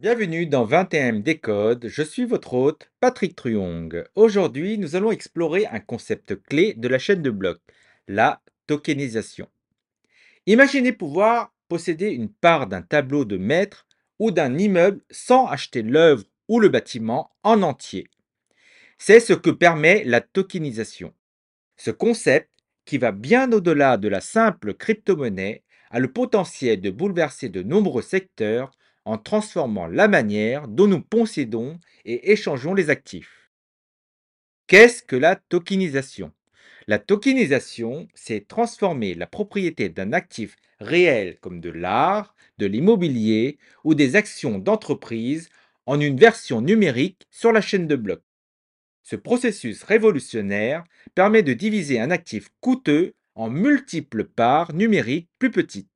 Bienvenue dans 21M Décode, je suis votre hôte Patrick Truong. Aujourd'hui, nous allons explorer un concept clé de la chaîne de blocs, la tokenisation. Imaginez pouvoir posséder une part d'un tableau de maître ou d'un immeuble sans acheter l'œuvre ou le bâtiment en entier. C'est ce que permet la tokenisation. Ce concept, qui va bien au-delà de la simple crypto-monnaie, a le potentiel de bouleverser de nombreux secteurs en transformant la manière dont nous possédons et échangeons les actifs. Qu'est-ce que la tokenisation? La tokenisation, c'est transformer la propriété d'un actif réel comme de l'art, de l'immobilier ou des actions d'entreprise en une version numérique sur la chaîne de blocs. Ce processus révolutionnaire permet de diviser un actif coûteux en multiples parts numériques plus petites.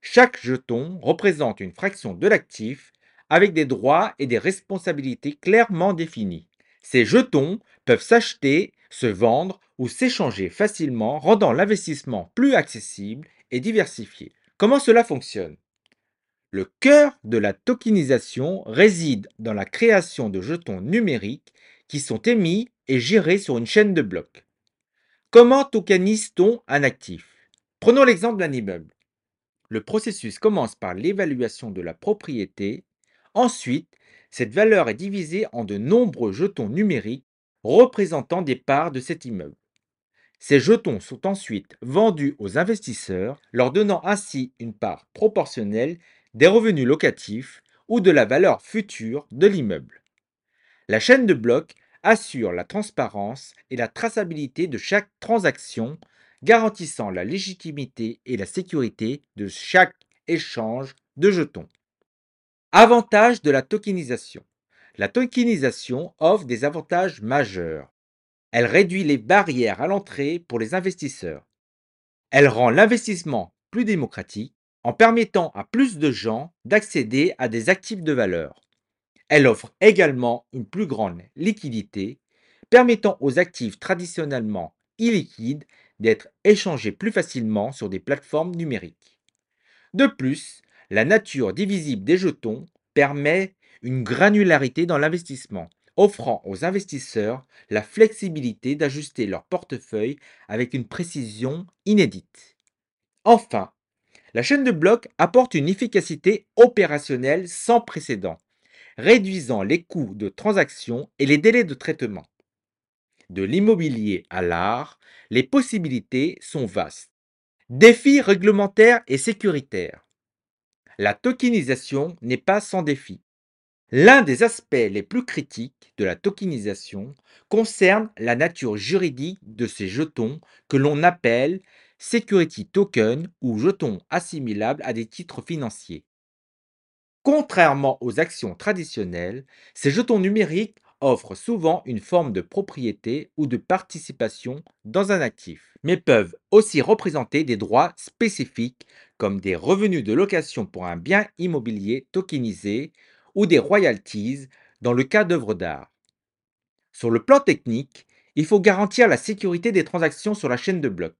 Chaque jeton représente une fraction de l'actif avec des droits et des responsabilités clairement définis. Ces jetons peuvent s'acheter, se vendre ou s'échanger facilement, rendant l'investissement plus accessible et diversifié. Comment cela fonctionne? Le cœur de la tokenisation réside dans la création de jetons numériques qui sont émis et gérés sur une chaîne de blocs. Comment tokenise-t-on un actif? Prenons l'exemple d'un immeuble. Le processus commence par l'évaluation de la propriété. Ensuite, cette valeur est divisée en de nombreux jetons numériques représentant des parts de cet immeuble. Ces jetons sont ensuite vendus aux investisseurs, leur donnant ainsi une part proportionnelle des revenus locatifs ou de la valeur future de l'immeuble. La chaîne de blocs assure la transparence et la traçabilité de chaque transaction garantissant la légitimité et la sécurité de chaque échange de jetons. Avantages de la tokenisation. La tokenisation offre des avantages majeurs. Elle réduit les barrières à l'entrée pour les investisseurs. Elle rend l'investissement plus démocratique en permettant à plus de gens d'accéder à des actifs de valeur. Elle offre également une plus grande liquidité, permettant aux actifs traditionnellement illiquides d'être échangés plus facilement sur des plateformes numériques. De plus, la nature divisible des jetons permet une granularité dans l'investissement, offrant aux investisseurs la flexibilité d'ajuster leur portefeuille avec une précision inédite. Enfin, la chaîne de blocs apporte une efficacité opérationnelle sans précédent, réduisant les coûts de transaction et les délais de traitement de l'immobilier à l'art, les possibilités sont vastes. Défis réglementaires et sécuritaires. La tokenisation n'est pas sans défi. L'un des aspects les plus critiques de la tokenisation concerne la nature juridique de ces jetons que l'on appelle security token ou jetons assimilables à des titres financiers. Contrairement aux actions traditionnelles, ces jetons numériques offrent souvent une forme de propriété ou de participation dans un actif, mais peuvent aussi représenter des droits spécifiques comme des revenus de location pour un bien immobilier tokenisé ou des royalties dans le cas d'œuvres d'art. Sur le plan technique, il faut garantir la sécurité des transactions sur la chaîne de blocs.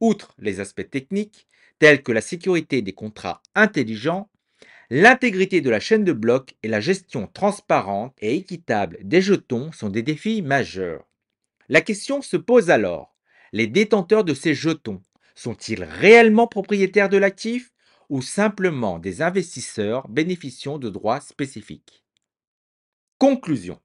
Outre les aspects techniques, tels que la sécurité des contrats intelligents, L'intégrité de la chaîne de blocs et la gestion transparente et équitable des jetons sont des défis majeurs. La question se pose alors, les détenteurs de ces jetons sont-ils réellement propriétaires de l'actif ou simplement des investisseurs bénéficiant de droits spécifiques? Conclusion.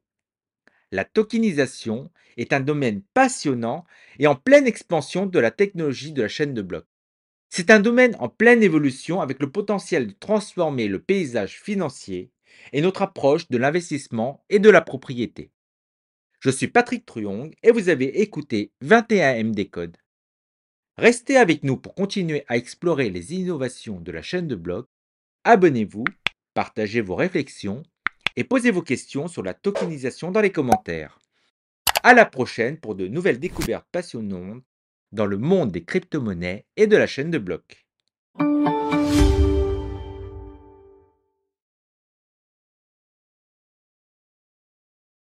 La tokenisation est un domaine passionnant et en pleine expansion de la technologie de la chaîne de blocs. C'est un domaine en pleine évolution avec le potentiel de transformer le paysage financier et notre approche de l'investissement et de la propriété. Je suis Patrick Truong et vous avez écouté 21MD Code. Restez avec nous pour continuer à explorer les innovations de la chaîne de blocs. Abonnez-vous, partagez vos réflexions et posez vos questions sur la tokenisation dans les commentaires. À la prochaine pour de nouvelles découvertes passionnantes dans le monde des crypto-monnaies et de la chaîne de blocs.